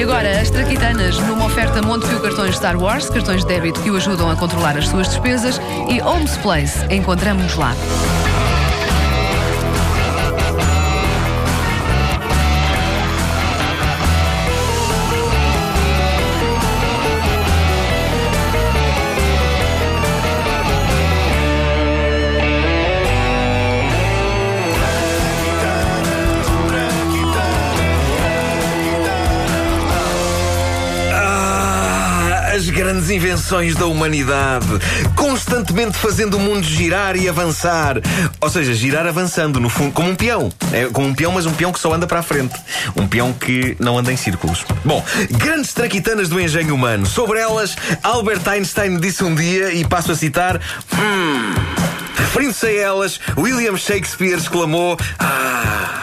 E agora, as Traquitanas, numa oferta Montepio Cartões Star Wars, cartões de débito que o ajudam a controlar as suas despesas, e Homes Place. Encontramos-nos lá. Grandes invenções da humanidade, constantemente fazendo o mundo girar e avançar. Ou seja, girar avançando, no fundo, como um peão. É como um peão, mas um peão que só anda para a frente. Um peão que não anda em círculos. Bom, grandes traquitanas do engenho humano. Sobre elas, Albert Einstein disse um dia, e passo a citar: Hum. Referindo-se a elas, William Shakespeare exclamou: Ah.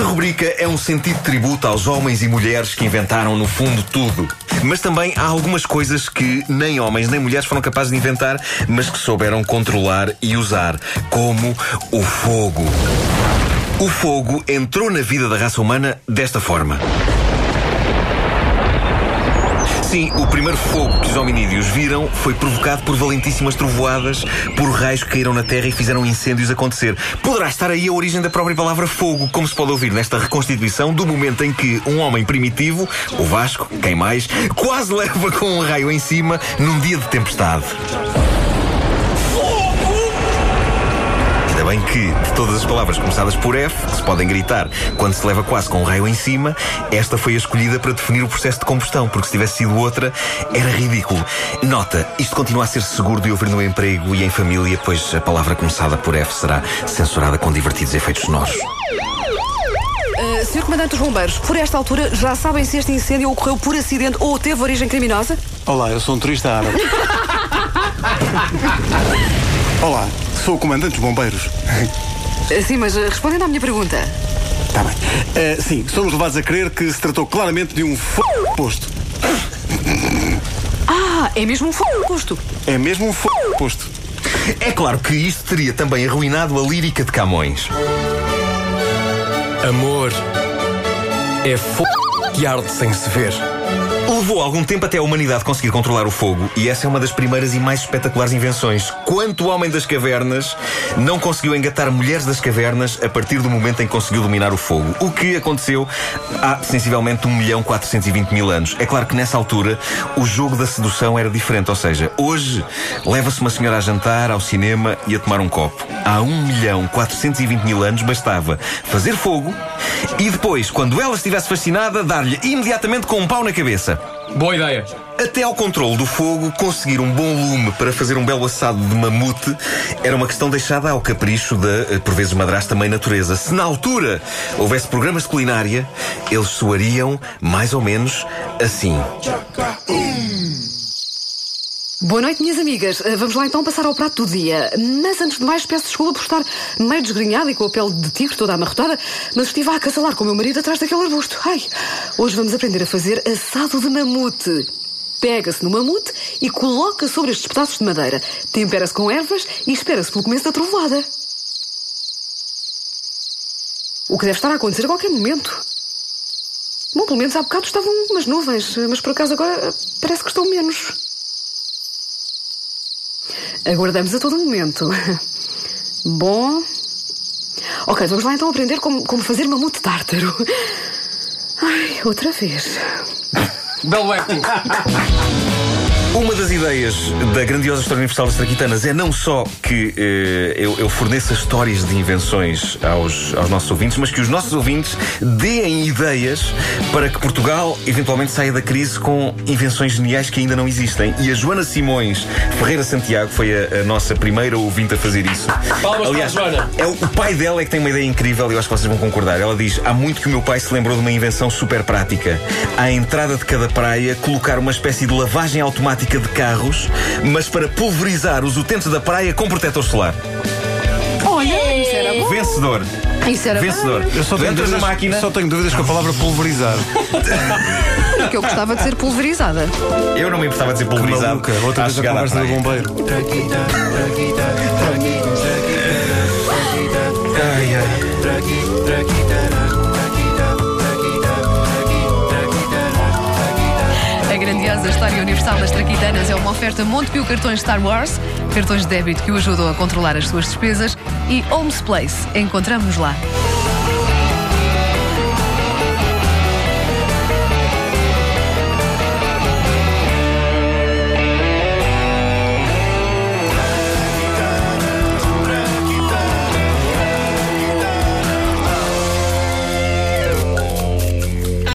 Esta rubrica é um sentido tributo aos homens e mulheres que inventaram, no fundo, tudo. Mas também há algumas coisas que nem homens nem mulheres foram capazes de inventar, mas que souberam controlar e usar, como o fogo. O fogo entrou na vida da raça humana desta forma. Sim, o primeiro fogo que os hominídeos viram foi provocado por valentíssimas trovoadas, por raios que caíram na terra e fizeram incêndios acontecer. Poderá estar aí a origem da própria palavra fogo, como se pode ouvir nesta reconstituição do momento em que um homem primitivo, o Vasco, quem mais, quase leva com um raio em cima num dia de tempestade. Bem que, de todas as palavras começadas por F, que se podem gritar quando se leva quase com um raio em cima, esta foi a escolhida para definir o processo de combustão, porque se tivesse sido outra, era ridículo. Nota, isto continua a ser seguro de ouvir no emprego e em família, pois a palavra começada por F será censurada com divertidos efeitos sonoros. Uh, Senhor Comandante dos Bombeiros, por esta altura já sabem se este incêndio ocorreu por acidente ou teve origem criminosa? Olá, eu sou um turista árabe. Olá, sou o comandante dos bombeiros. Uh, Sim, mas uh, respondendo à minha pergunta. Está bem. Eh, sim, somos levados a crer que se tratou claramente de um f... posto. Ah, é mesmo um fogo posto. É mesmo um f... posto. É claro que isto teria também arruinado a lírica de Camões. Amor é fogo que arde sem se ver. Levou algum tempo até a humanidade conseguir controlar o fogo, e essa é uma das primeiras e mais espetaculares invenções. Quanto o homem das cavernas não conseguiu engatar mulheres das cavernas a partir do momento em que conseguiu dominar o fogo? O que aconteceu há sensivelmente 1 milhão 420 mil anos. É claro que nessa altura o jogo da sedução era diferente, ou seja, hoje leva-se uma senhora a jantar, ao cinema e a tomar um copo. Há 1 milhão 420 mil anos bastava fazer fogo e depois, quando ela estivesse fascinada, dar-lhe imediatamente com um pau na cabeça. Boa ideia. Até ao controle do fogo, conseguir um bom lume para fazer um belo assado de mamute era uma questão deixada ao capricho da, eh, por vezes, madrasta mãe natureza. Se na altura houvesse programas de culinária, eles soariam mais ou menos assim. Boa noite, minhas amigas. Uh, Vamos lá então passar ao prato do dia. Mas antes de mais, peço desculpa por estar meio desgrenhada e com a pele de tigre toda amarrotada, mas estive a acasalar com o meu marido atrás daquele arbusto. Ai, hoje vamos aprender a fazer assado de mamute. Pega-se no mamute e coloca sobre estes pedaços de madeira. Tempera-se com ervas e espera-se pelo começo da trovoada. O que deve estar a acontecer a qualquer momento. Bom, pelo menos há bocado estavam umas nuvens, mas por acaso agora eh, parece que estão menos. Aguardamos a todo momento. Bom. Ok, vamos lá então aprender como, como fazer mamute tártaro. Ai, outra vez. Belo acting. Uma das ideias da grandiosa História Universal das Traquitanas é não só que eh, eu, eu forneça histórias de invenções aos, aos nossos ouvintes, mas que os nossos ouvintes deem ideias para que Portugal eventualmente saia da crise com invenções geniais que ainda não existem. E a Joana Simões Ferreira Santiago foi a, a nossa primeira ouvinte a fazer isso. Palmas Aliás, para a Joana. é o, o pai dela é que tem uma ideia incrível e eu acho que vocês vão concordar. Ela diz: Há muito que o meu pai se lembrou de uma invenção super prática. À entrada de cada praia, colocar uma espécie de lavagem automática de carros, mas para pulverizar os utentes da praia com protetor solar. Olha, isso era bom. Vencedor. Isso era Vencedor. Eu só tenho, entras na dúvidas, máquina. só tenho dúvidas com a palavra pulverizar. porque eu gostava de ser pulverizada. Eu não me importava de ser pulverizado. Maluca, outra à vez a chegada à conversa do praia. bombeiro. História Universal das Traquitanas é uma oferta Montepio Cartões Star Wars, cartões de débito que o ajudam a controlar as suas despesas e Homes Place. Encontramos-nos lá.